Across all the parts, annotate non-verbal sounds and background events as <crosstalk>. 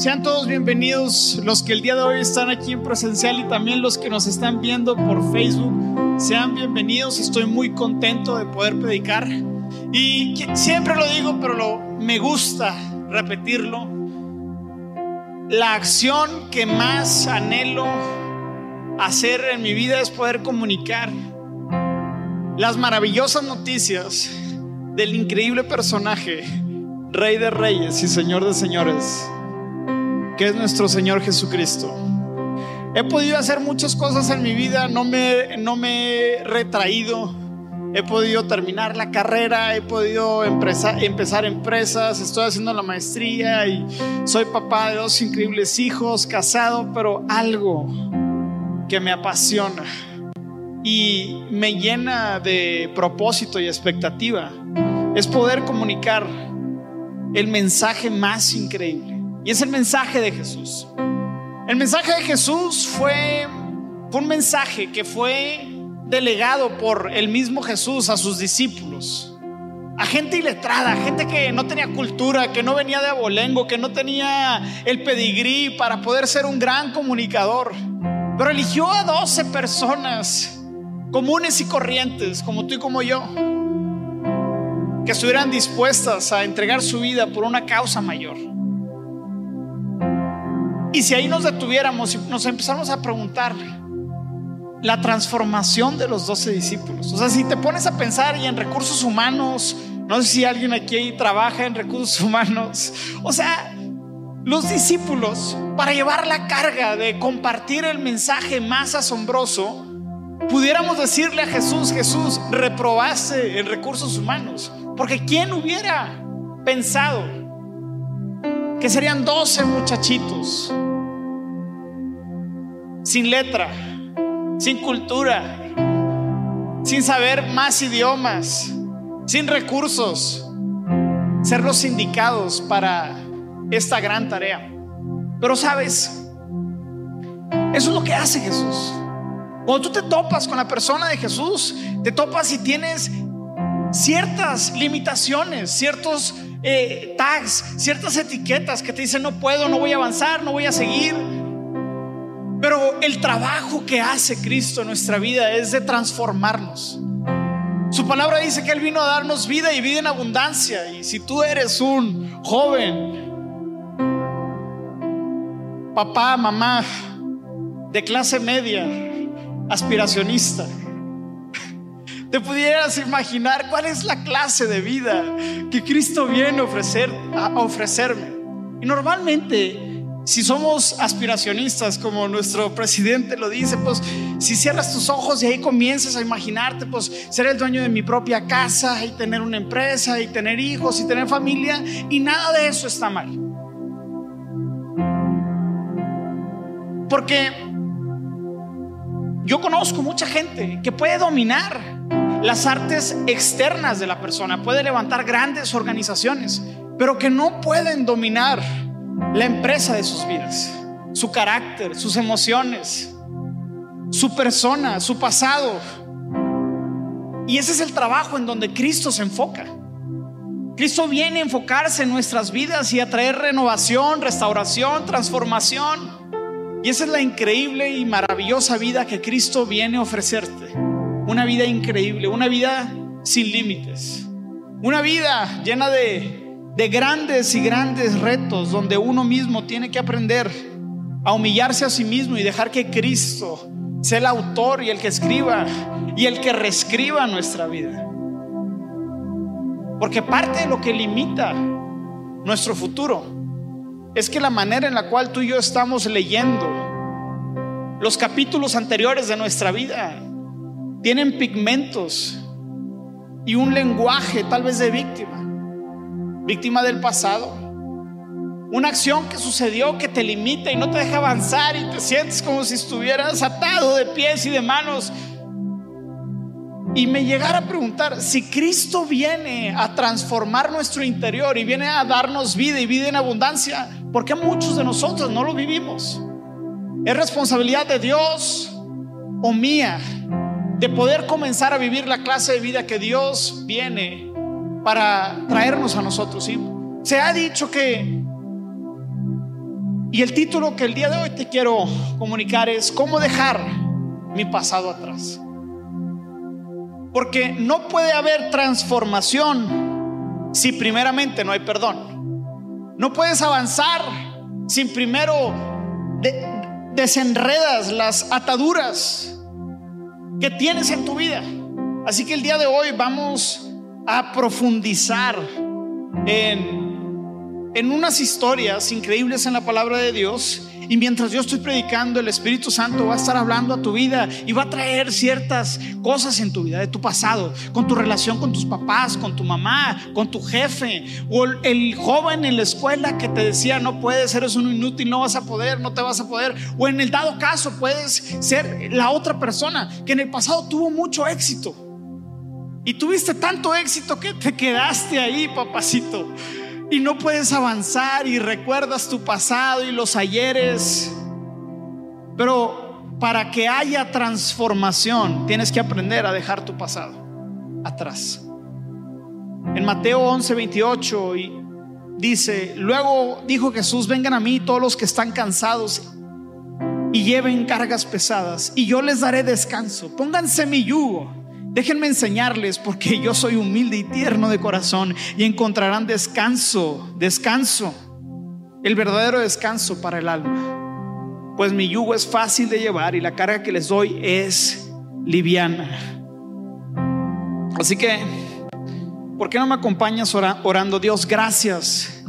Sean todos bienvenidos los que el día de hoy están aquí en presencial y también los que nos están viendo por Facebook. Sean bienvenidos, estoy muy contento de poder predicar. Y siempre lo digo, pero me gusta repetirlo. La acción que más anhelo hacer en mi vida es poder comunicar las maravillosas noticias del increíble personaje, Rey de Reyes y Señor de Señores que es nuestro Señor Jesucristo. He podido hacer muchas cosas en mi vida, no me, no me he retraído. He podido terminar la carrera, he podido empezar empresas, estoy haciendo la maestría y soy papá de dos increíbles hijos, casado, pero algo que me apasiona y me llena de propósito y expectativa es poder comunicar el mensaje más increíble y es el mensaje de Jesús. El mensaje de Jesús fue, un mensaje que fue delegado por el mismo Jesús a sus discípulos. A gente iletrada, gente que no tenía cultura, que no venía de abolengo, que no tenía el pedigrí para poder ser un gran comunicador. Pero eligió a 12 personas comunes y corrientes, como tú y como yo, que estuvieran dispuestas a entregar su vida por una causa mayor. Y si ahí nos detuviéramos y nos empezamos a preguntar la transformación de los doce discípulos. O sea, si te pones a pensar y en recursos humanos, no sé si alguien aquí trabaja en recursos humanos, o sea, los discípulos, para llevar la carga de compartir el mensaje más asombroso, pudiéramos decirle a Jesús, Jesús, reprobaste en recursos humanos. Porque ¿quién hubiera pensado que serían 12 muchachitos sin letra, sin cultura, sin saber más idiomas, sin recursos, ser los indicados para esta gran tarea. Pero sabes, eso es lo que hace Jesús. Cuando tú te topas con la persona de Jesús, te topas y tienes ciertas limitaciones, ciertos eh, tags, ciertas etiquetas que te dicen no puedo, no voy a avanzar, no voy a seguir. Pero el trabajo que hace Cristo en nuestra vida es de transformarnos. Su palabra dice que Él vino a darnos vida y vida en abundancia. Y si tú eres un joven, papá, mamá, de clase media, aspiracionista, te pudieras imaginar cuál es la clase de vida que Cristo viene a, ofrecer, a ofrecerme. Y normalmente, si somos aspiracionistas, como nuestro presidente lo dice, pues si cierras tus ojos y ahí comienzas a imaginarte, pues ser el dueño de mi propia casa y tener una empresa y tener hijos y tener familia, y nada de eso está mal. Porque yo conozco mucha gente que puede dominar las artes externas de la persona, puede levantar grandes organizaciones, pero que no pueden dominar la empresa de sus vidas, su carácter, sus emociones, su persona, su pasado. Y ese es el trabajo en donde Cristo se enfoca. Cristo viene a enfocarse en nuestras vidas y a traer renovación, restauración, transformación. Y esa es la increíble y maravillosa vida que Cristo viene a ofrecerte una vida increíble, una vida sin límites, una vida llena de, de grandes y grandes retos donde uno mismo tiene que aprender a humillarse a sí mismo y dejar que Cristo sea el autor y el que escriba y el que reescriba nuestra vida. Porque parte de lo que limita nuestro futuro es que la manera en la cual tú y yo estamos leyendo los capítulos anteriores de nuestra vida tienen pigmentos y un lenguaje tal vez de víctima, víctima del pasado. Una acción que sucedió que te limita y no te deja avanzar y te sientes como si estuvieras atado de pies y de manos. Y me llegara a preguntar, si Cristo viene a transformar nuestro interior y viene a darnos vida y vida en abundancia, ¿por qué muchos de nosotros no lo vivimos? ¿Es responsabilidad de Dios o mía de poder comenzar a vivir la clase de vida que Dios viene para traernos a nosotros. Se ha dicho que Y el título que el día de hoy te quiero comunicar es ¿Cómo dejar mi pasado atrás? Porque no puede haber transformación si primeramente no hay perdón. No puedes avanzar sin primero desenredas las ataduras que tienes en tu vida. Así que el día de hoy vamos a profundizar en en unas historias increíbles en la palabra de Dios. Y mientras yo estoy predicando, el Espíritu Santo va a estar hablando a tu vida y va a traer ciertas cosas en tu vida, de tu pasado, con tu relación con tus papás, con tu mamá, con tu jefe, o el joven en la escuela que te decía, no puedes, eres un inútil, no vas a poder, no te vas a poder. O en el dado caso, puedes ser la otra persona que en el pasado tuvo mucho éxito. Y tuviste tanto éxito que te quedaste ahí, papacito y no puedes avanzar y recuerdas tu pasado y los ayeres. Pero para que haya transformación tienes que aprender a dejar tu pasado atrás. En Mateo 11, 28 y dice, luego dijo Jesús, vengan a mí todos los que están cansados y lleven cargas pesadas y yo les daré descanso. Pónganse mi yugo Déjenme enseñarles porque yo soy humilde y tierno de corazón y encontrarán descanso, descanso, el verdadero descanso para el alma. Pues mi yugo es fácil de llevar y la carga que les doy es liviana. Así que, ¿por qué no me acompañas orando? Dios, gracias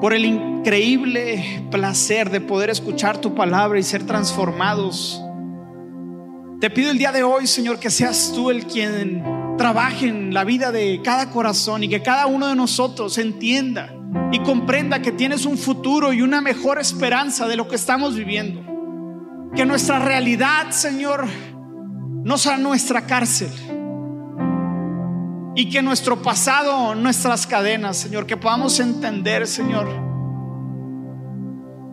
por el increíble placer de poder escuchar tu palabra y ser transformados te pido el día de hoy, Señor, que seas tú el quien trabaje en la vida de cada corazón y que cada uno de nosotros entienda y comprenda que tienes un futuro y una mejor esperanza de lo que estamos viviendo. Que nuestra realidad, Señor, no sea nuestra cárcel. Y que nuestro pasado, nuestras cadenas, Señor, que podamos entender, Señor,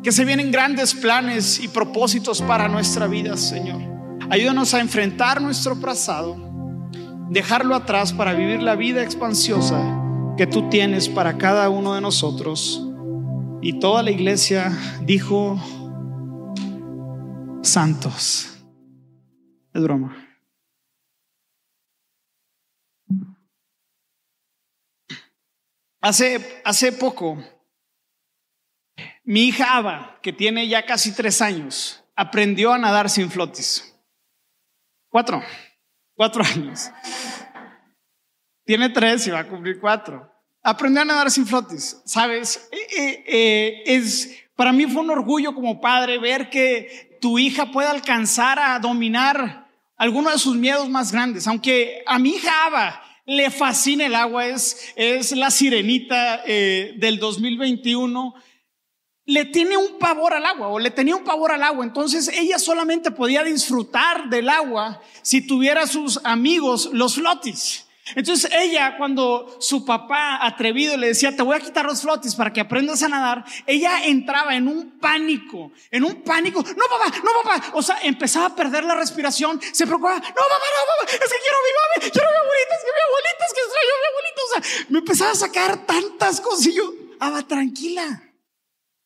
que se vienen grandes planes y propósitos para nuestra vida, Señor. Ayúdanos a enfrentar nuestro pasado, dejarlo atrás para vivir la vida expansiosa que tú tienes para cada uno de nosotros. Y toda la iglesia dijo, santos. Es broma. Hace, hace poco, mi hija Ava, que tiene ya casi tres años, aprendió a nadar sin flotis. Cuatro, cuatro años. Tiene tres y va a cumplir cuatro. Aprendió a nadar sin flotis, ¿sabes? Eh, eh, eh, es, para mí fue un orgullo como padre ver que tu hija pueda alcanzar a dominar alguno de sus miedos más grandes. Aunque a mi hija Ava le fascina el agua, es, es la sirenita del 2021 le tiene un pavor al agua o le tenía un pavor al agua. Entonces ella solamente podía disfrutar del agua si tuviera sus amigos los flotis. Entonces ella, cuando su papá atrevido le decía, te voy a quitar los flotis para que aprendas a nadar, ella entraba en un pánico, en un pánico. No, papá, no, papá. O sea, empezaba a perder la respiración, se preocupaba. No, papá, no, papá, es que quiero a mi mami, quiero mi abuelita, es que mi abuelita, es que extraño a mi abuelita. O sea, me empezaba a sacar tantas cosas y yo, Aba, tranquila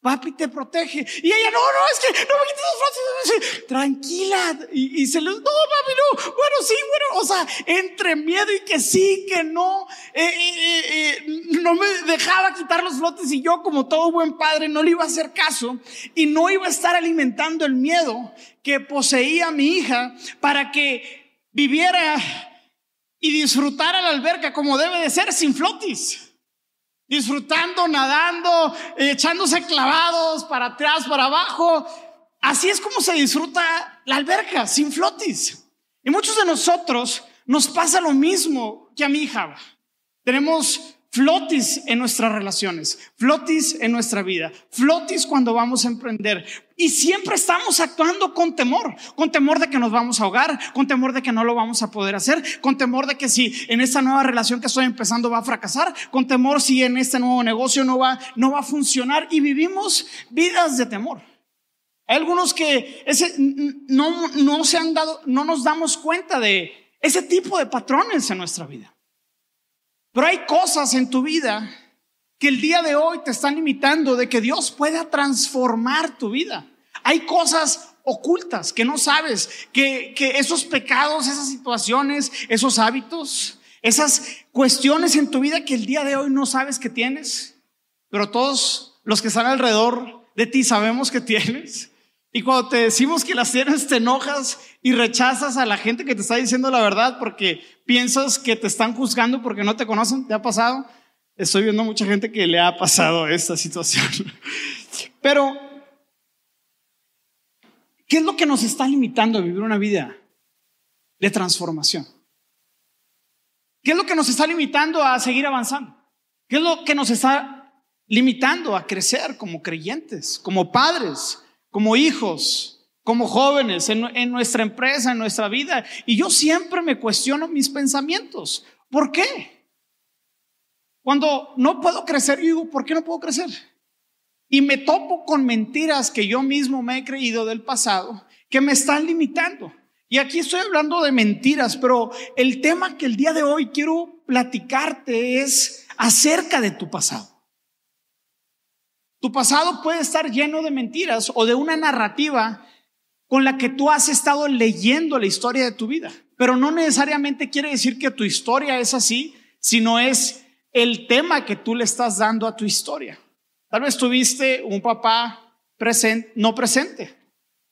papi te protege. Y ella, no, no, es que no me quites los brazos. Tranquila. Y, se le, no, papi, no. Bueno, sí, bueno, o sea, entre miedo y que sí, que no, eh, eh, eh, no me dejaba quitar los flotes y yo, como todo buen padre, no le iba a hacer caso y no iba a estar alimentando el miedo que poseía mi hija para que viviera y disfrutara la alberca como debe de ser, sin flotis disfrutando, nadando, echándose clavados para atrás, para abajo. Así es como se disfruta la alberca, sin flotis. Y muchos de nosotros nos pasa lo mismo que a mi hija. Tenemos flotis en nuestras relaciones, flotis en nuestra vida, flotis cuando vamos a emprender. Y siempre estamos actuando con temor, con temor de que nos vamos a ahogar, con temor de que no lo vamos a poder hacer, con temor de que si en esta nueva relación que estoy empezando va a fracasar, con temor si en este nuevo negocio no va, no va a funcionar y vivimos vidas de temor. Hay algunos que ese, no, no se han dado, no nos damos cuenta de ese tipo de patrones en nuestra vida. Pero hay cosas en tu vida que el día de hoy te están limitando de que Dios pueda transformar tu vida. Hay cosas ocultas que no sabes, que, que esos pecados, esas situaciones, esos hábitos, esas cuestiones en tu vida que el día de hoy no sabes que tienes, pero todos los que están alrededor de ti sabemos que tienes. Y cuando te decimos que las tienes, te enojas y rechazas a la gente que te está diciendo la verdad porque piensas que te están juzgando porque no te conocen. ¿Te ha pasado? Estoy viendo mucha gente que le ha pasado esta situación. <laughs> Pero, ¿qué es lo que nos está limitando a vivir una vida de transformación? ¿Qué es lo que nos está limitando a seguir avanzando? ¿Qué es lo que nos está limitando a crecer como creyentes, como padres? Como hijos, como jóvenes, en, nuestra empresa, en nuestra vida. Y yo siempre me cuestiono mis pensamientos. ¿Por qué? Cuando no puedo crecer, yo digo, ¿por qué no puedo crecer? Y me topo con mentiras que yo mismo me he creído del pasado que me están limitando. Y aquí estoy hablando de mentiras, pero el tema que el día de hoy quiero platicarte es acerca de tu pasado. Tu pasado puede estar lleno de mentiras o de una narrativa con la que tú has estado leyendo la historia de tu vida. Pero no necesariamente quiere decir que tu historia es así, sino es el tema que tú le estás dando a tu historia. Tal vez tuviste un papá presente, no presente.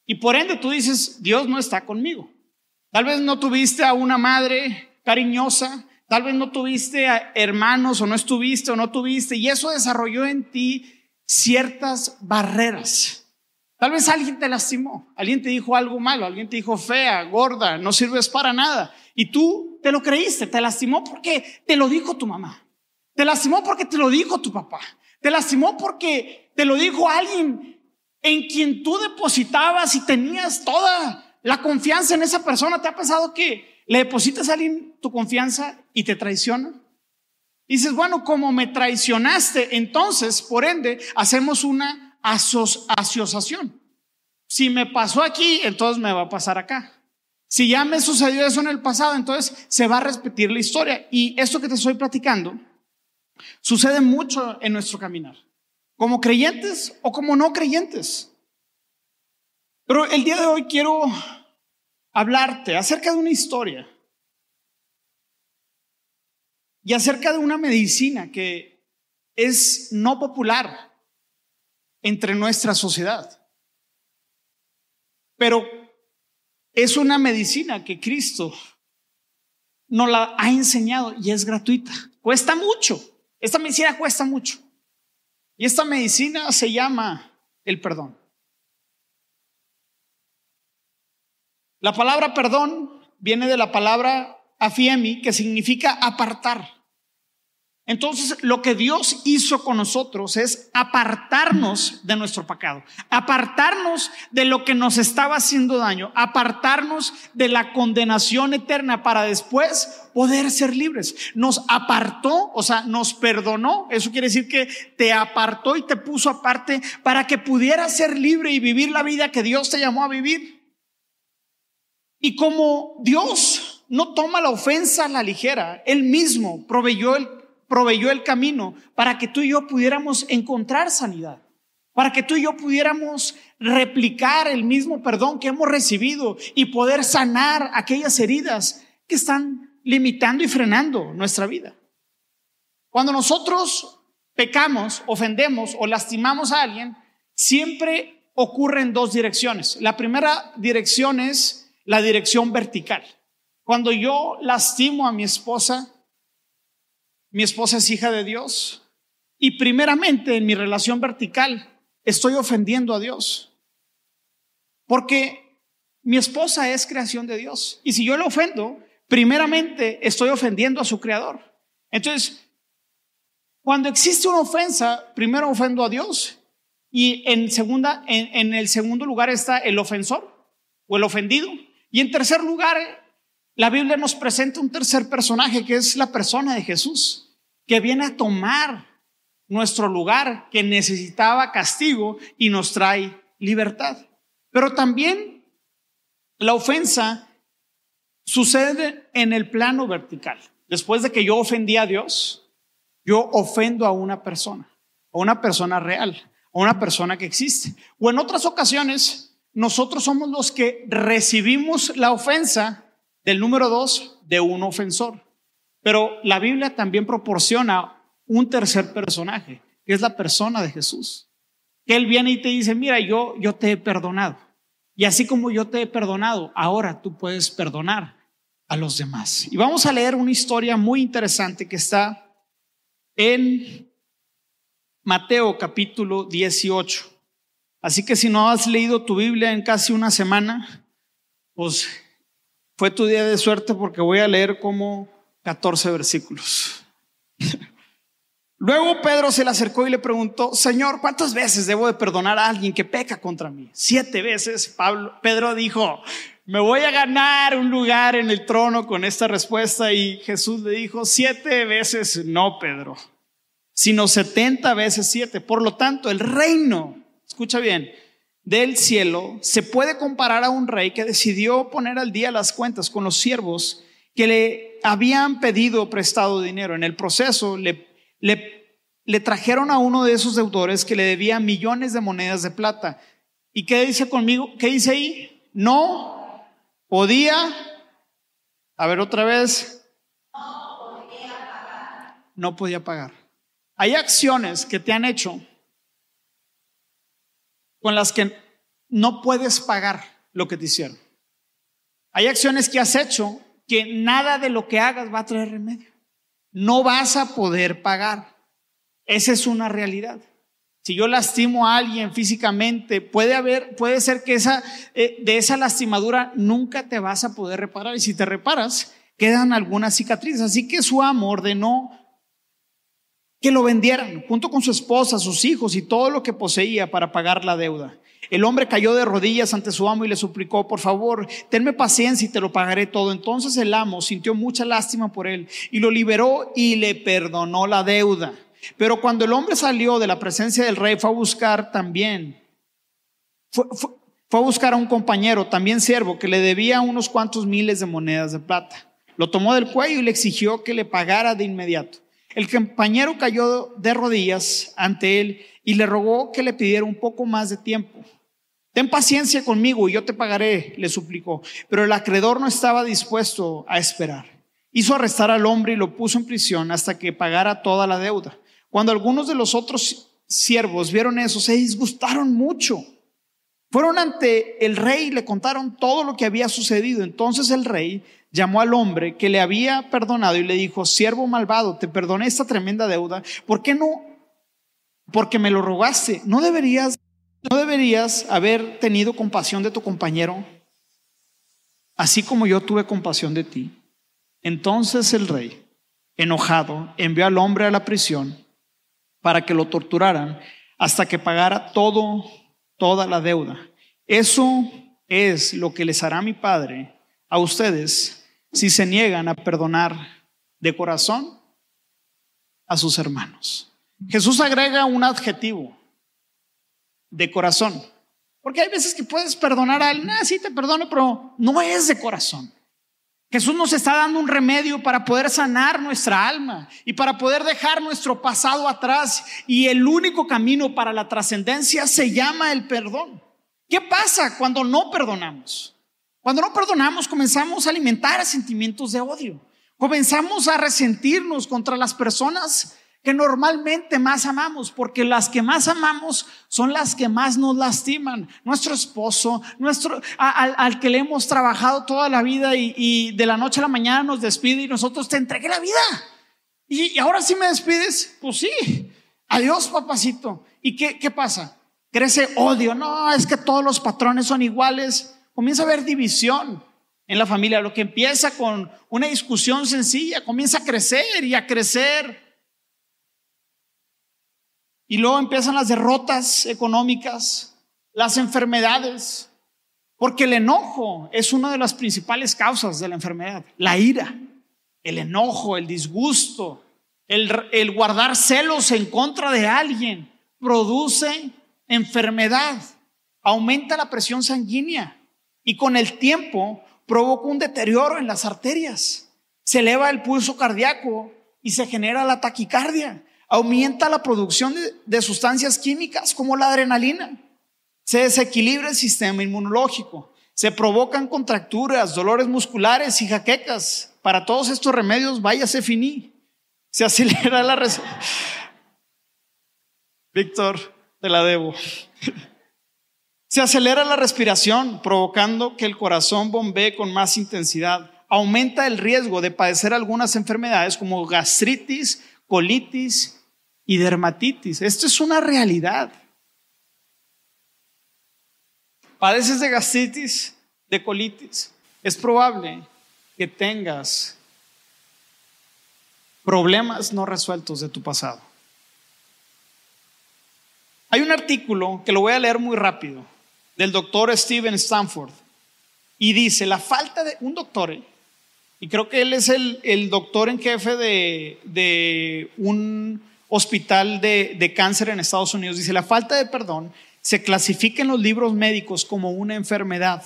Y por ende tú dices, Dios no está conmigo. Tal vez no tuviste a una madre cariñosa, tal vez no tuviste a hermanos o no estuviste o no tuviste, y eso desarrolló en ti ciertas barreras. Tal vez alguien te lastimó, alguien te dijo algo malo, alguien te dijo fea, gorda, no sirves para nada. Y tú te lo creíste, te lastimó porque te lo dijo tu mamá. Te lastimó porque te lo dijo tu papá. Te lastimó porque te lo dijo alguien en quien tú depositabas y tenías toda la confianza en esa persona. ¿Te ha pasado que le depositas a alguien tu confianza y te traiciona? Dices, bueno, como me traicionaste, entonces, por ende, hacemos una asociación. Si me pasó aquí, entonces me va a pasar acá. Si ya me sucedió eso en el pasado, entonces se va a repetir la historia. Y esto que te estoy platicando sucede mucho en nuestro caminar, como creyentes o como no creyentes. Pero el día de hoy quiero hablarte acerca de una historia y acerca de una medicina que es no popular entre nuestra sociedad. Pero es una medicina que Cristo nos la ha enseñado y es gratuita. Cuesta mucho. Esta medicina cuesta mucho. Y esta medicina se llama el perdón. La palabra perdón viene de la palabra afiemi, que significa apartar. Entonces, lo que Dios hizo con nosotros es apartarnos de nuestro pecado, apartarnos de lo que nos estaba haciendo daño, apartarnos de la condenación eterna para después poder ser libres. Nos apartó, o sea, nos perdonó. Eso quiere decir que te apartó y te puso aparte para que pudieras ser libre y vivir la vida que Dios te llamó a vivir. Y como Dios no toma la ofensa a la ligera, Él mismo proveyó el proveyó el camino para que tú y yo pudiéramos encontrar sanidad, para que tú y yo pudiéramos replicar el mismo perdón que hemos recibido y poder sanar aquellas heridas que están limitando y frenando nuestra vida. Cuando nosotros pecamos, ofendemos o lastimamos a alguien, siempre ocurre en dos direcciones. La primera dirección es la dirección vertical. Cuando yo lastimo a mi esposa, mi esposa es hija de Dios y primeramente en mi relación vertical estoy ofendiendo a Dios. Porque mi esposa es creación de Dios. Y si yo la ofendo, primeramente estoy ofendiendo a su creador. Entonces, cuando existe una ofensa, primero ofendo a Dios y en, segunda, en, en el segundo lugar está el ofensor o el ofendido. Y en tercer lugar, la Biblia nos presenta un tercer personaje que es la persona de Jesús que viene a tomar nuestro lugar, que necesitaba castigo y nos trae libertad. Pero también la ofensa sucede en el plano vertical. Después de que yo ofendí a Dios, yo ofendo a una persona, a una persona real, a una persona que existe. O en otras ocasiones, nosotros somos los que recibimos la ofensa del número dos de un ofensor. Pero la Biblia también proporciona un tercer personaje, que es la persona de Jesús. Que Él viene y te dice, mira, yo, yo te he perdonado. Y así como yo te he perdonado, ahora tú puedes perdonar a los demás. Y vamos a leer una historia muy interesante que está en Mateo capítulo 18. Así que si no has leído tu Biblia en casi una semana, pues fue tu día de suerte porque voy a leer como 14 versículos. <laughs> Luego Pedro se le acercó y le preguntó, Señor, ¿cuántas veces debo de perdonar a alguien que peca contra mí? Siete veces. Pedro dijo, me voy a ganar un lugar en el trono con esta respuesta. Y Jesús le dijo, siete veces no, Pedro, sino setenta veces siete. Por lo tanto, el reino, escucha bien, del cielo se puede comparar a un rey que decidió poner al día las cuentas con los siervos que le habían pedido prestado dinero. En el proceso le le, trajeron a uno de esos deudores que le debía millones de monedas de plata. ¿Y qué dice conmigo? ¿Qué dice ahí? No podía. A ver otra vez. No podía pagar. No podía pagar. Hay acciones que te han hecho con las que no puedes pagar lo que te hicieron. Hay acciones que has hecho que nada de lo que hagas va a traer remedio no vas a poder pagar. Esa es una realidad. Si yo lastimo a alguien físicamente, puede haber, puede ser que esa, eh, de esa lastimadura nunca te vas a poder reparar. Y si te reparas, quedan algunas cicatrices. Así que su amor de no que lo vendieran junto con su esposa, sus hijos y todo lo que poseía para pagar la deuda. El hombre cayó de rodillas ante su amo y le suplicó, por favor, tenme paciencia y te lo pagaré todo. Entonces el amo sintió mucha lástima por él y lo liberó y le perdonó la deuda. Pero cuando el hombre salió de la presencia del rey, fue a buscar también, fue, a buscar a un compañero, también siervo, que le debía unos cuantos miles de monedas de plata. Lo tomó del cuello y le exigió que le pagara de inmediato. El compañero cayó de rodillas ante él y le rogó que le pidiera un poco más de tiempo. Ten paciencia conmigo y yo te pagaré, le suplicó. Pero el acreedor no estaba dispuesto a esperar. Hizo arrestar al hombre y lo puso en prisión hasta que pagara toda la deuda. Cuando algunos de los otros siervos vieron eso, se disgustaron mucho. Fueron ante el rey y le contaron todo lo que había sucedido. Entonces el rey llamó al hombre que le había perdonado y le dijo, siervo malvado, te perdoné esta tremenda deuda. ¿Por qué no? Porque me lo rogaste. ¿No deberías ¿No deberías haber tenido compasión de tu compañero, así como yo tuve compasión de ti? Entonces el rey, enojado, envió al hombre a la prisión para que lo torturaran hasta que pagara todo, toda la deuda. Eso es lo que les hará mi Padre a ustedes si se niegan a perdonar de corazón a sus hermanos. Jesús agrega un adjetivo de corazón. Porque hay veces que puedes perdonar a alguien, ah, sí te perdono, pero no es de corazón. Jesús nos está dando un remedio para poder sanar nuestra alma y para poder dejar nuestro pasado atrás. Y el único camino para la trascendencia se llama el perdón. ¿Qué pasa cuando no perdonamos? Cuando no perdonamos comenzamos a alimentar sentimientos de odio. Comenzamos a resentirnos contra las personas que normalmente más amamos, porque las que más amamos son las que más nos lastiman. Nuestro esposo, nuestro, al, que le hemos trabajado toda la vida y, de la noche a la mañana nos despide y nosotros te entregué la vida. Y, ahora sí me despides, pues sí. Adiós, papacito. ¿Y qué, qué pasa? Crece odio. No, es que todos los patrones son iguales. Comienza a haber división en la familia. Lo que empieza con una discusión sencilla comienza a crecer y a crecer y luego empiezan las derrotas económicas, las enfermedades, porque el enojo es una de las principales causas de la enfermedad. La ira, el enojo, el disgusto, el, guardar celos en contra de alguien, produce enfermedad, aumenta la presión sanguínea y con el tiempo provoca un deterioro en las arterias. Se eleva el pulso cardíaco y se genera la taquicardia. Aumenta la producción de, sustancias químicas como la adrenalina. Se desequilibra el sistema inmunológico. Se provocan contracturas, dolores musculares y jaquecas. Para todos estos remedios, váyase finí. Se acelera la <laughs> Víctor, te la debo. <laughs> Se acelera la respiración, provocando que el corazón bombee con más intensidad. Aumenta el riesgo de padecer algunas enfermedades como gastritis, colitis y dermatitis. Esto es una realidad. Padeces de gastritis, de colitis. Es probable que tengas problemas no resueltos de tu pasado. Hay un artículo que lo voy a leer muy rápido del doctor Steven Stanford y dice, la falta de un doctor, ¿eh? y creo que él es el, doctor en jefe de, un hospital de, de cáncer en Estados Unidos, dice, la falta de perdón se clasifica en los libros médicos como una enfermedad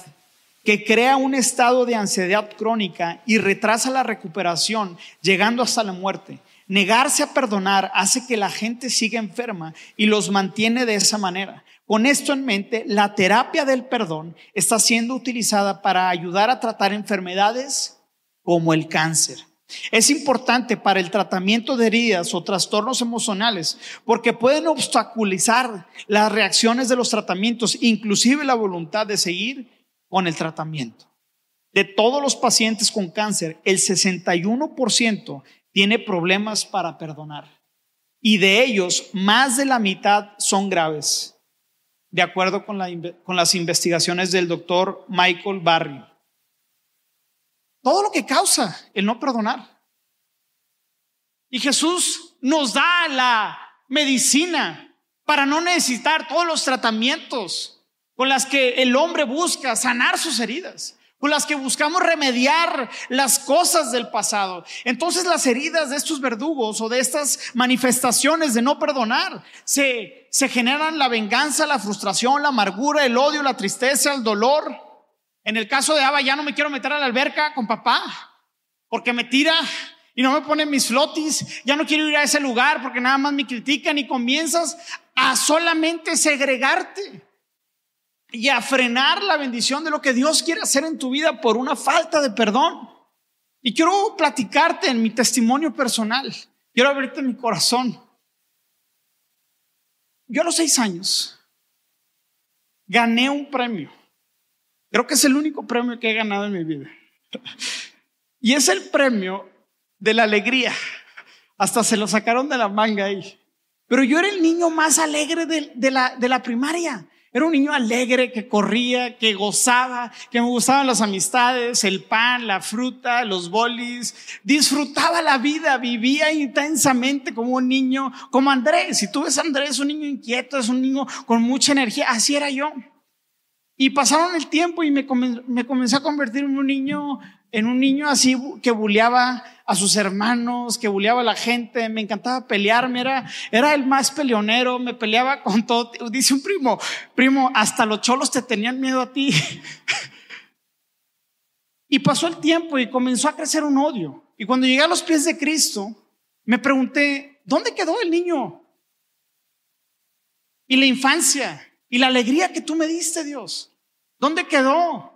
que crea un estado de ansiedad crónica y retrasa la recuperación, llegando hasta la muerte. Negarse a perdonar hace que la gente siga enferma y los mantiene de esa manera. Con esto en mente, la terapia del perdón está siendo utilizada para ayudar a tratar enfermedades como el cáncer. Es importante para el tratamiento de heridas o trastornos emocionales porque pueden obstaculizar las reacciones de los tratamientos, inclusive la voluntad de seguir con el tratamiento. De todos los pacientes con cáncer, el 61% tiene problemas para perdonar y de ellos más de la mitad son graves de acuerdo con, las investigaciones del doctor Michael Barry. Todo lo que causa el no perdonar. Y Jesús nos da la medicina para no necesitar todos los tratamientos con las que el hombre busca sanar sus heridas con las que buscamos remediar las cosas del pasado. Entonces las heridas de estos verdugos o de estas manifestaciones de no perdonar se, se generan la venganza, la frustración, la amargura, el odio, la tristeza, el dolor. En el caso de Ava ya no me quiero meter a la alberca con papá porque me tira y no me pone mis flotis, ya no quiero ir a ese lugar porque nada más me critican y comienzas a solamente segregarte y a frenar la bendición de lo que Dios quiere hacer en tu vida por una falta de perdón. Y quiero platicarte en mi testimonio personal. Quiero abrirte mi corazón. Yo a los seis años gané un premio. Creo que es el único premio que he ganado en mi vida. <laughs> Y es el premio de la alegría. Hasta se lo sacaron de la manga ahí. Pero yo era el niño más alegre de, la, de la primaria. Era un niño alegre que corría, que gozaba, que me gustaban las amistades, el pan, la fruta, los bolis. Disfrutaba la vida, vivía intensamente como un niño, como Andrés. Si tú ves a Andrés, un niño inquieto, es un niño con mucha energía. Así era yo. Y pasaron el tiempo y me, me comencé a convertir en un niño en un niño así que buleaba a sus hermanos, que buleaba a la gente, me encantaba pelearme, era, era el más peleonero, me peleaba <laughs> con todo. Dice un primo, primo, hasta los cholos te tenían miedo a ti. <laughs> y pasó el tiempo y comenzó a crecer un odio. Y cuando llegué a los pies de Cristo, me pregunté, ¿dónde quedó el niño? Y la infancia y la alegría que tú me diste, Dios. ¿Dónde quedó?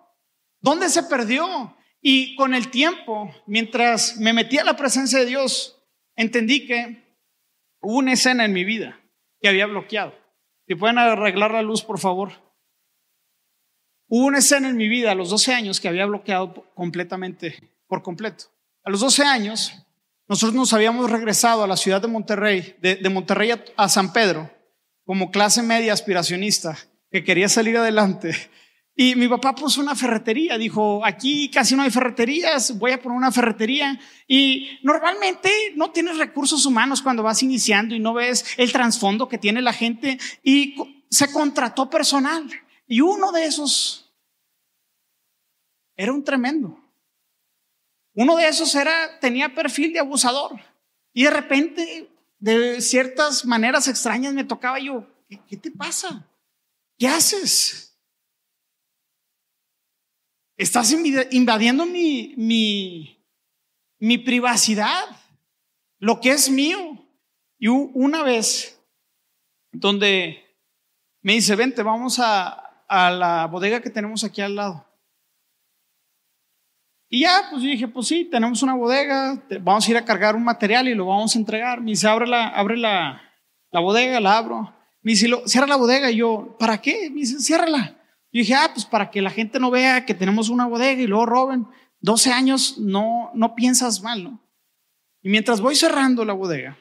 ¿Dónde se perdió? Y con el tiempo, mientras me metía a la presencia de Dios, entendí que hubo una escena en mi vida que había bloqueado. Si pueden arreglar la luz, por favor. Hubo una escena en mi vida a los 12 años que había bloqueado completamente, por completo. A los 12 años, nosotros nos habíamos regresado a la ciudad de Monterrey, de, Monterrey a San Pedro, como clase media aspiracionista que quería salir adelante y mi papá puso una ferretería, dijo, aquí casi no hay ferreterías, voy a poner una ferretería. Y normalmente no tienes recursos humanos cuando vas iniciando y no ves el trasfondo que tiene la gente. Y se contrató personal. Y uno de esos era un tremendo. Uno de esos era, tenía perfil de abusador. Y de repente, de ciertas maneras extrañas, me tocaba yo, ¿qué, qué te pasa? ¿Qué haces? Estás invadiendo mi, mi, mi privacidad. lo que es mío. Y una vez, donde me dice, vente, vamos a, a la bodega que tenemos aquí al lado. Y ya, pues yo dije, pues sí, tenemos una bodega, vamos a ir a cargar un material y lo vamos a entregar. Me dice, abre la, abre la, la bodega, la abro. Me dice, cierra la bodega. Y yo, ¿para qué? Me dice, ciérrala. Yo dije, ah, pues para que la gente no vea que tenemos una bodega y luego roben. 12 años no, no piensas mal, ¿no? Y mientras voy cerrando la bodega,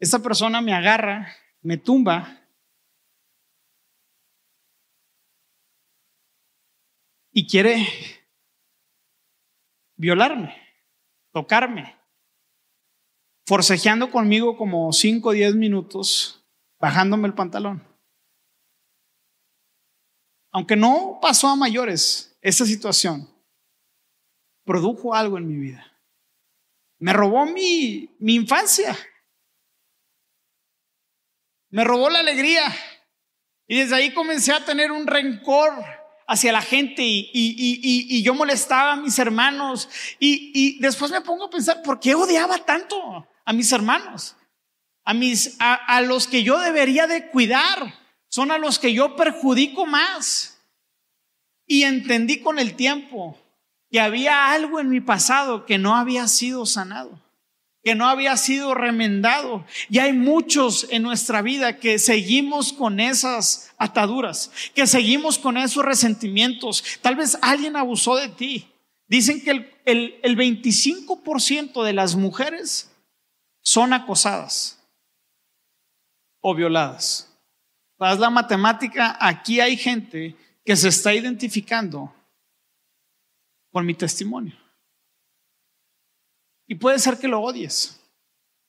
esta persona me agarra, me tumba y quiere violarme, tocarme, forcejeando conmigo como 5 o 10 minutos, bajándome el pantalón. Aunque no pasó a mayores esta situación, produjo algo en mi vida. Me robó mi, mi infancia. Me robó la alegría. Y desde ahí comencé a tener un rencor hacia la gente y, yo molestaba a mis hermanos y, después me pongo a pensar, ¿por qué odiaba tanto a mis hermanos? A, mis, a, los que yo debería de cuidar, son a los que yo perjudico más. Y entendí con el tiempo que había algo en mi pasado que no había sido sanado que no había sido remendado. Y hay muchos en nuestra vida que seguimos con esas ataduras, que seguimos con esos resentimientos. Tal vez alguien abusó de ti. Dicen que el, el, 25% de las mujeres son acosadas o violadas. Haz la matemática, aquí hay gente que se está identificando con mi testimonio. Y puede ser que lo odies.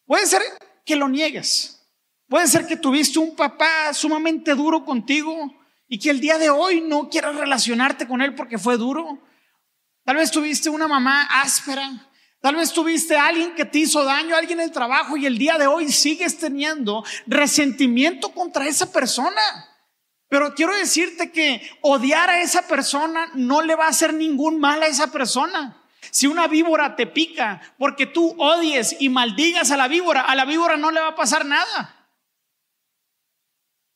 Puede ser que lo niegues. Puede ser que tuviste un papá sumamente duro contigo y que el día de hoy no quieras relacionarte con él porque fue duro. Tal vez tuviste una mamá áspera. Tal vez tuviste a alguien que te hizo daño, alguien en el trabajo y el día de hoy sigues teniendo resentimiento contra esa persona. Pero quiero decirte que odiar a esa persona no le va a hacer ningún mal a esa persona. Si una víbora te pica porque tú odies y maldigas a la víbora, a la víbora no le va a pasar nada.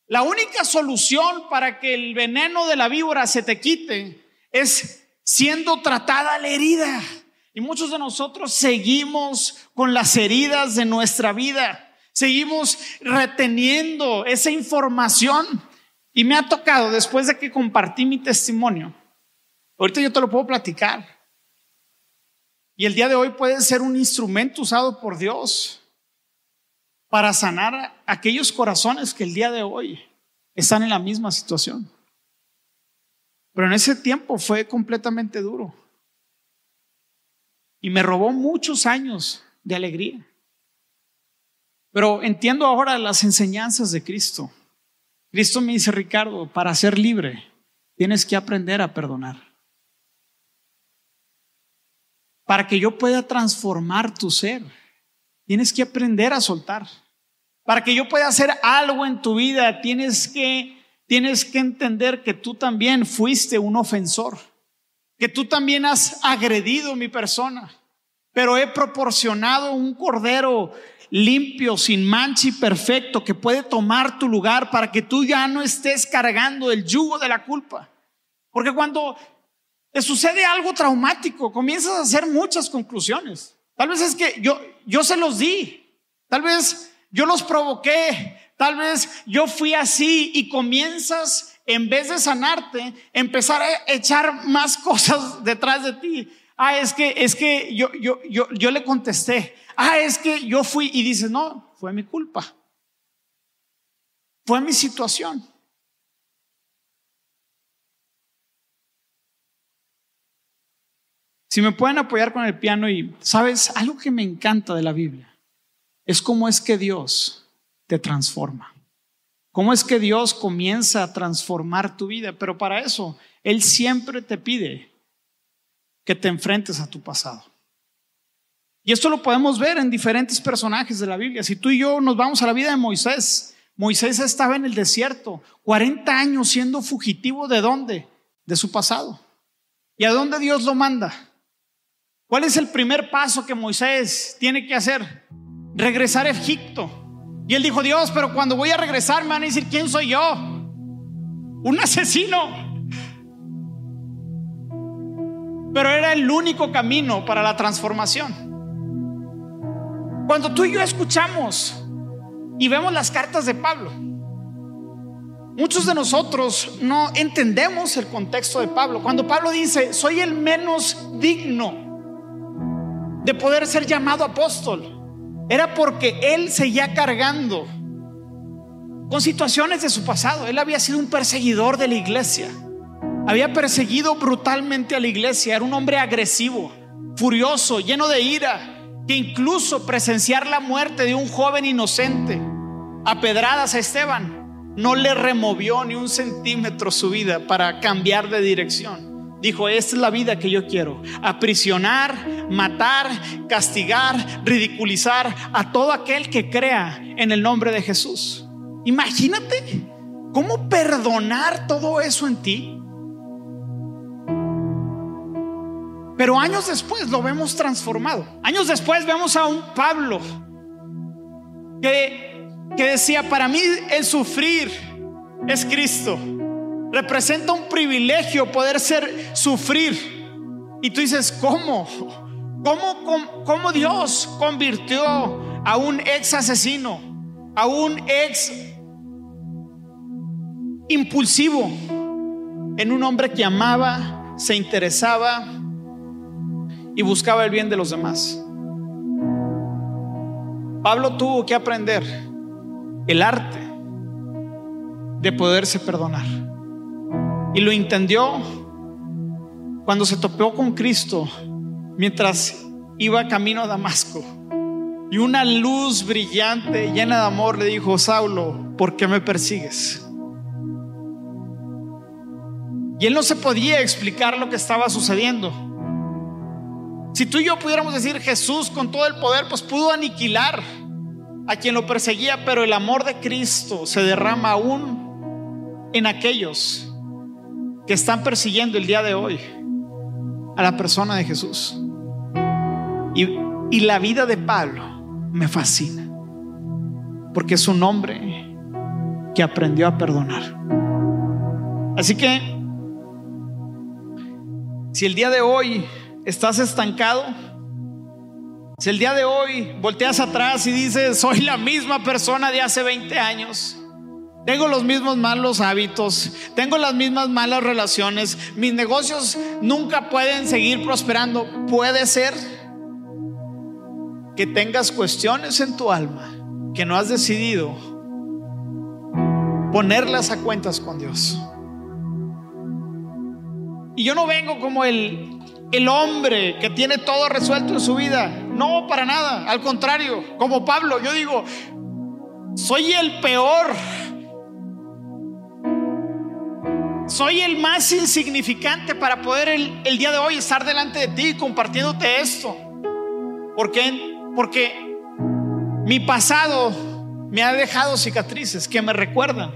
La única solución para que el veneno de la víbora se te quite es siendo tratada la herida. Y muchos de nosotros seguimos con las heridas de nuestra vida. Seguimos reteniendo esa información. Y me ha tocado, después de que compartí mi testimonio, ahorita yo te lo puedo platicar. Y el día de hoy puede ser un instrumento usado por Dios para sanar aquellos corazones que el día de hoy están en la misma situación. Pero en ese tiempo fue completamente duro. Y me robó muchos años de alegría. Pero entiendo ahora las enseñanzas de Cristo. Cristo me dice, Ricardo, para ser libre tienes que aprender a perdonar para que yo pueda transformar tu ser. Tienes que aprender a soltar. Para que yo pueda hacer algo en tu vida, tienes que, tienes que entender que tú también fuiste un ofensor, que tú también has agredido mi persona, pero he proporcionado un cordero limpio, sin mancha y perfecto, que puede tomar tu lugar para que tú ya no estés cargando el yugo de la culpa. Porque cuando te sucede algo traumático, comienzas a hacer muchas conclusiones. Tal vez es que yo, yo se los di, tal vez yo los provoqué, tal vez yo fui así y comienzas, en vez de sanarte, empezar a echar más <laughs> cosas detrás de ti. Ah, es que, es que yo, yo, yo, yo le contesté. Ah, es que yo fui y dices, no, fue mi culpa. Fue mi situación. Si me pueden apoyar con el piano y, ¿sabes? Algo que me encanta de la Biblia es cómo es que Dios te transforma. Cómo es que Dios comienza a transformar tu vida. Pero para eso, Él siempre te pide que te enfrentes a tu pasado. Y esto lo podemos ver en diferentes personajes de la Biblia. Si tú y yo nos vamos a la vida de Moisés, Moisés estaba en el desierto, 40 años siendo fugitivo de dónde? De su pasado. ¿Y a dónde Dios lo manda? ¿Cuál es el primer paso que Moisés tiene que hacer? Regresar a Egipto. Y él dijo, Dios, pero cuando voy a regresar me van a decir, ¿quién soy yo? Un asesino. Pero era el único camino para la transformación. Cuando tú y yo escuchamos y vemos las cartas de Pablo, muchos de nosotros no entendemos el contexto de Pablo. Cuando Pablo dice, soy el menos digno de poder ser llamado apóstol, era porque él seguía cargando con situaciones de su pasado. Él había sido un perseguidor de la iglesia. Había perseguido brutalmente a la iglesia. Era un hombre agresivo, furioso, lleno de ira, que incluso presenciar la muerte de un joven inocente a pedradas a Esteban no le removió ni un centímetro su vida para cambiar de dirección. Dijo, esta es la vida que yo quiero. Aprisionar, matar, castigar, ridiculizar a todo aquel que crea en el nombre de Jesús. Imagínate cómo perdonar todo eso en ti. Pero años después lo vemos transformado. Años después vemos a un Pablo que, que decía, para mí el sufrir es Cristo. Representa un privilegio poder ser sufrir. Y tú dices, ¿cómo? ¿Cómo, cómo, Dios convirtió a un ex asesino, a un ex impulsivo, en un hombre que amaba, se interesaba y buscaba el bien de los demás? Pablo tuvo que aprender el arte de poderse perdonar. Y lo entendió cuando se topó con Cristo mientras iba camino a Damasco. Y una luz brillante, llena de amor, le dijo, Saulo, ¿por qué me persigues? Y él no se podía explicar lo que estaba sucediendo. Si tú y yo pudiéramos decir Jesús con todo el poder, pues pudo aniquilar a quien lo perseguía, pero el amor de Cristo se derrama aún en aquellos que están persiguiendo el día de hoy a la persona de Jesús. Y, la vida de Pablo me fascina, porque es un hombre que aprendió a perdonar. Así que, si el día de hoy estás estancado, si el día de hoy volteas atrás y dices, soy la misma persona de hace 20 años, tengo los mismos malos hábitos, tengo las mismas malas relaciones, mis negocios nunca pueden seguir prosperando. Puede ser que tengas cuestiones en tu alma que no has decidido ponerlas a cuentas con Dios. Y yo no vengo como el, el hombre que tiene todo resuelto en su vida. No, para nada. Al contrario, como Pablo, yo digo, soy el peor soy el más insignificante para poder el, día de hoy estar delante de ti compartiéndote esto. ¿Por qué? Porque mi pasado me ha dejado cicatrices que me recuerdan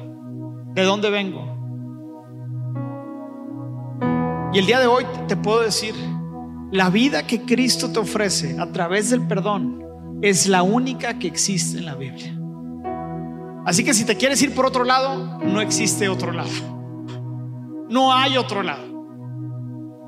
de dónde vengo. Y el día de hoy te puedo decir, la vida que Cristo te ofrece a través del perdón es la única que existe en la Biblia. Así que si te quieres ir por otro lado, no existe otro lado. No hay otro lado.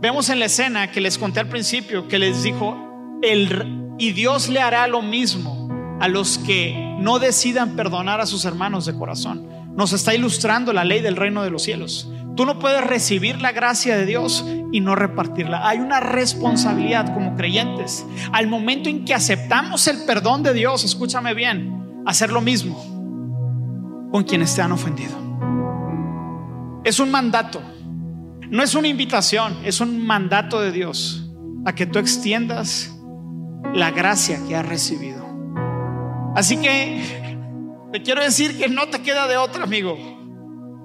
Vemos en la escena que les conté al principio que les dijo, el, y Dios le hará lo mismo a los que no decidan perdonar a sus hermanos de corazón. Nos está ilustrando la ley del reino de los cielos. Tú no puedes recibir la gracia de Dios y no repartirla. Hay una responsabilidad como creyentes. Al momento en que aceptamos el perdón de Dios, escúchame bien, hacer lo mismo con quienes te han ofendido. Es un mandato. No es una invitación, es un mandato de Dios a que tú extiendas la gracia que has recibido. Así que te quiero decir que no te queda de otra, amigo.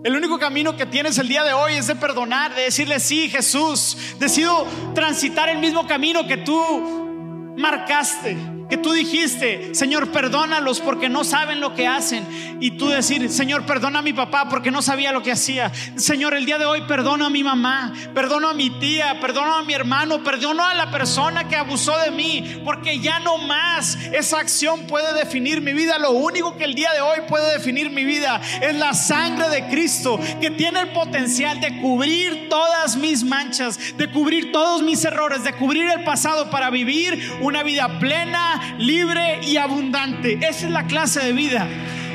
El único camino que tienes el día de hoy es de perdonar, de decirle sí, Jesús, decido transitar el mismo camino que tú marcaste. Que tú dijiste, Señor, perdónalos porque no saben lo que hacen. Y tú decir, Señor, perdona a mi papá porque no sabía lo que hacía. Señor, el día de hoy perdono a mi mamá, perdono a mi tía, perdono a mi hermano, perdono a la persona que abusó de mí, porque ya no más esa acción puede definir mi vida. Lo único que el día de hoy puede definir mi vida es la sangre de Cristo, que tiene el potencial de cubrir todas mis manchas, de cubrir todos mis errores, de cubrir el pasado para vivir una vida plena libre y abundante. Esa es la clase de vida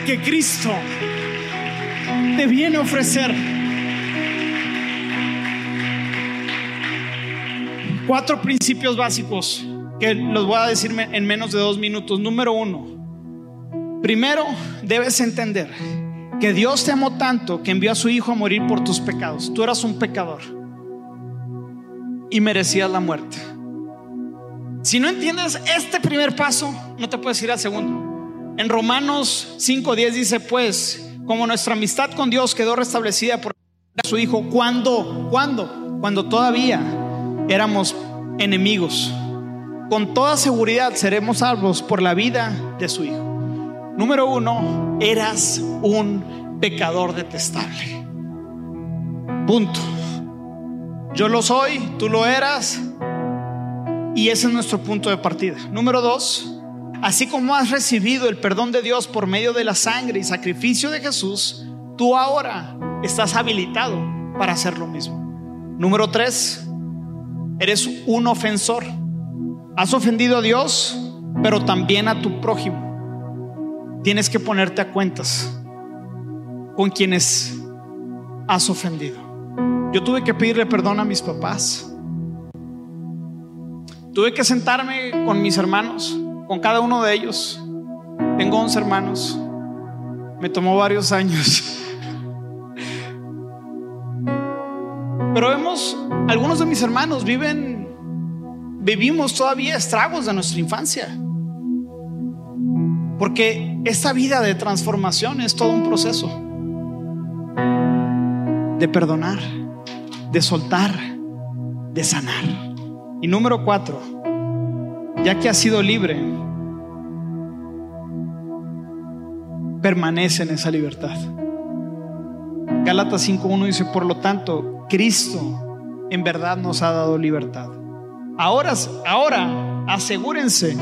que Cristo te viene a ofrecer. Cuatro principios básicos que los voy a decir en menos de dos minutos. Número uno, primero debes entender que Dios te amó tanto que envió a su Hijo a morir por tus pecados. Tú eras un pecador y merecías la muerte. Si no entiendes este primer paso, no te puedes ir al segundo. En Romanos 5:10 dice, pues, como nuestra amistad con Dios quedó restablecida por su Hijo, ¿cuándo? ¿Cuándo? Cuando todavía éramos enemigos. Con toda seguridad seremos salvos por la vida de su Hijo. Número uno, eras un pecador detestable. Punto. Yo lo soy, tú lo eras, y ese es nuestro punto de partida. Número dos, así como has recibido el perdón de Dios por medio de la sangre y sacrificio de Jesús, tú ahora estás habilitado para hacer lo mismo. Número tres, eres un ofensor. Has ofendido a Dios, pero también a tu prójimo. Tienes que ponerte a cuentas con quienes has ofendido. Yo tuve que pedirle perdón a mis papás Tuve que sentarme con mis hermanos, con cada uno de ellos. Tengo 11 hermanos. Me tomó varios años. Pero vemos, algunos de mis hermanos viven, vivimos todavía estragos de nuestra infancia. Porque esta vida de transformación es todo un proceso. De perdonar, de soltar, de sanar. Y número cuatro, ya que has sido libre, permanece en esa libertad. Gálatas 5.1 dice, por lo tanto, Cristo en verdad nos ha dado libertad. Ahora, ahora asegúrense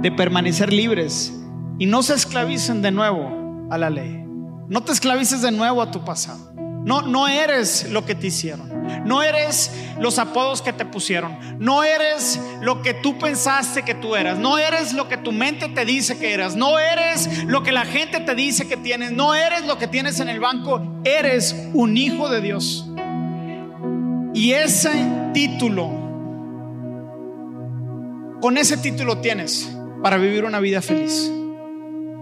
de permanecer libres y no se esclavicen de nuevo a la ley. No te esclavices de nuevo a tu pasado. No, no eres lo que te hicieron. No eres los apodos que te pusieron. No eres lo que tú pensaste que tú eras. No eres lo que tu mente te dice que eras. No eres lo que la gente te dice que tienes. No eres lo que tienes en el banco. Eres un hijo de Dios. Y ese título, con ese título tienes para vivir una vida feliz.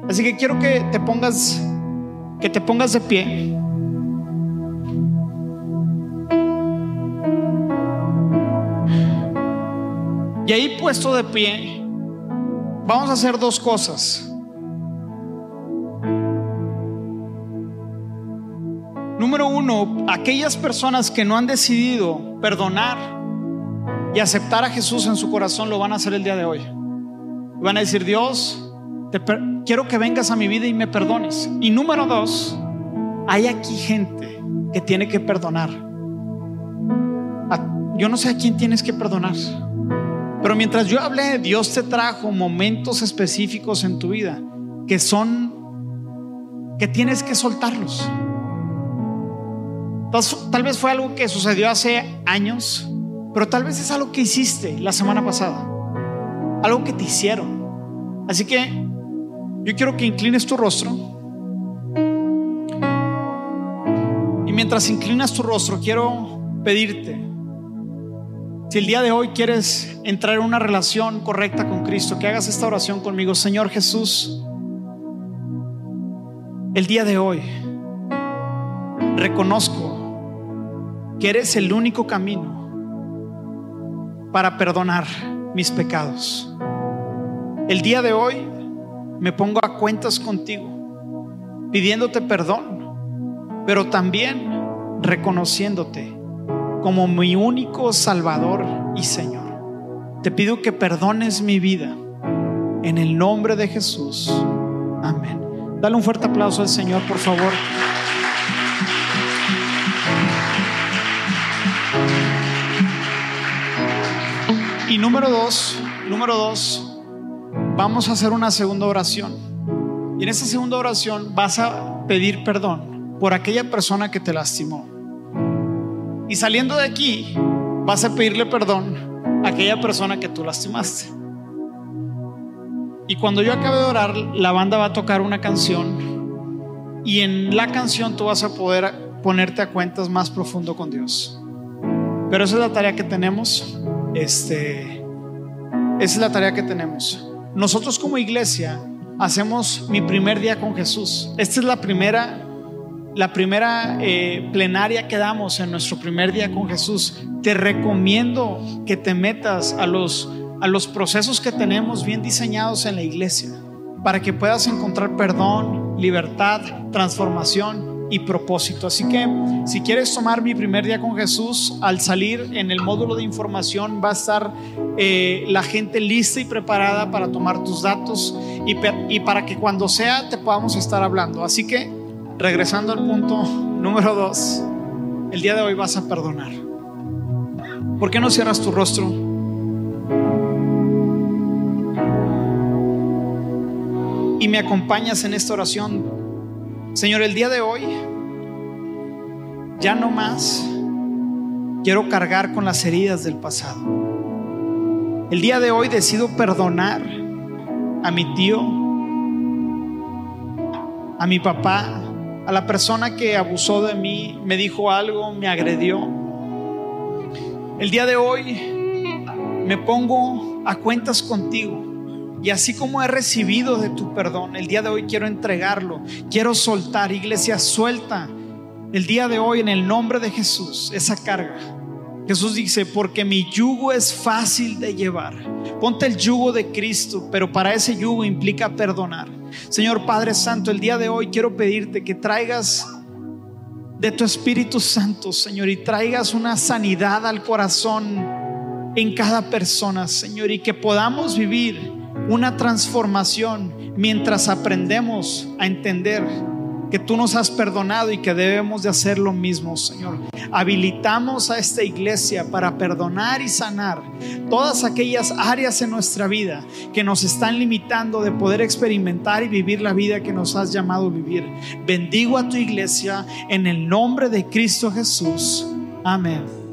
Así que quiero que te pongas, que te pongas de pie. Y ahí puesto de pie, vamos a hacer dos cosas. Número uno, aquellas personas que no han decidido perdonar y aceptar a Jesús en su corazón lo van a hacer el día de hoy. Van a decir, Dios, quiero que vengas a mi vida y me perdones. Y número dos, hay aquí gente que tiene que perdonar. Yo no sé a quién tienes que perdonar. Pero mientras yo hablé, Dios te trajo momentos específicos en tu vida que son, que tienes que soltarlos. Tal vez fue algo que sucedió hace años, pero tal vez es algo que hiciste la semana pasada, algo que te hicieron. Así que yo quiero que inclines tu rostro. Y mientras inclinas tu rostro, quiero pedirte si el día de hoy quieres entrar en una relación correcta con Cristo, que hagas esta oración conmigo. Señor Jesús, el día de hoy reconozco que eres el único camino para perdonar mis pecados. El día de hoy me pongo a cuentas contigo, pidiéndote perdón, pero también reconociéndote como mi único Salvador y Señor. Te pido que perdones mi vida, En el nombre de Jesús. Amén. Dale un fuerte aplauso al Señor, por favor. Y número dos, número dos, vamos a hacer una segunda oración. Y en esa segunda oración vas a pedir perdón por aquella persona que te lastimó. Y saliendo de aquí, vas a pedirle perdón a aquella persona que tú lastimaste. Y cuando yo acabe de orar, la banda va a tocar una canción y en la canción tú vas a poder ponerte a cuentas más profundo con Dios. Pero esa es la tarea que tenemos. Este, esa es la tarea que tenemos. Nosotros como iglesia hacemos mi primer día con Jesús. Esta es la primera, la primera eh, plenaria que damos en nuestro primer día con Jesús. Te recomiendo que te metas a los a los procesos que tenemos bien diseñados en la iglesia para que puedas encontrar perdón, libertad, transformación y propósito. Así que si quieres tomar mi primer día con Jesús, al salir en el módulo de información va a estar eh, la gente lista y preparada para tomar tus datos y, y para que cuando sea te podamos estar hablando. Así que regresando al punto número dos, el día de hoy vas a perdonar. ¿Por qué no cierras tu rostro? y me acompañas en esta oración. Señor, el día de hoy ya no más quiero cargar con las heridas del pasado. El día de hoy decido perdonar a mi tío, a mi papá, a la persona que abusó de mí, me dijo algo, me agredió. El día de hoy me pongo a cuentas contigo y así como he recibido de tu perdón, el día de hoy quiero entregarlo, quiero soltar, iglesia, suelta el día de hoy en el nombre de Jesús esa carga. Jesús dice, porque mi yugo es fácil de llevar. Ponte el yugo de Cristo, pero para ese yugo implica perdonar. Señor Padre Santo, el día de hoy quiero pedirte que traigas de tu Espíritu Santo, Señor, y traigas una sanidad al corazón en cada persona, Señor, y que podamos vivir una transformación mientras aprendemos a entender que tú nos has perdonado y que debemos de hacer lo mismo, Señor. Habilitamos a esta iglesia para perdonar y sanar todas aquellas áreas en nuestra vida que nos están limitando de poder experimentar y vivir la vida que nos has llamado a vivir. Bendigo a tu iglesia en el nombre de Cristo Jesús. Amén.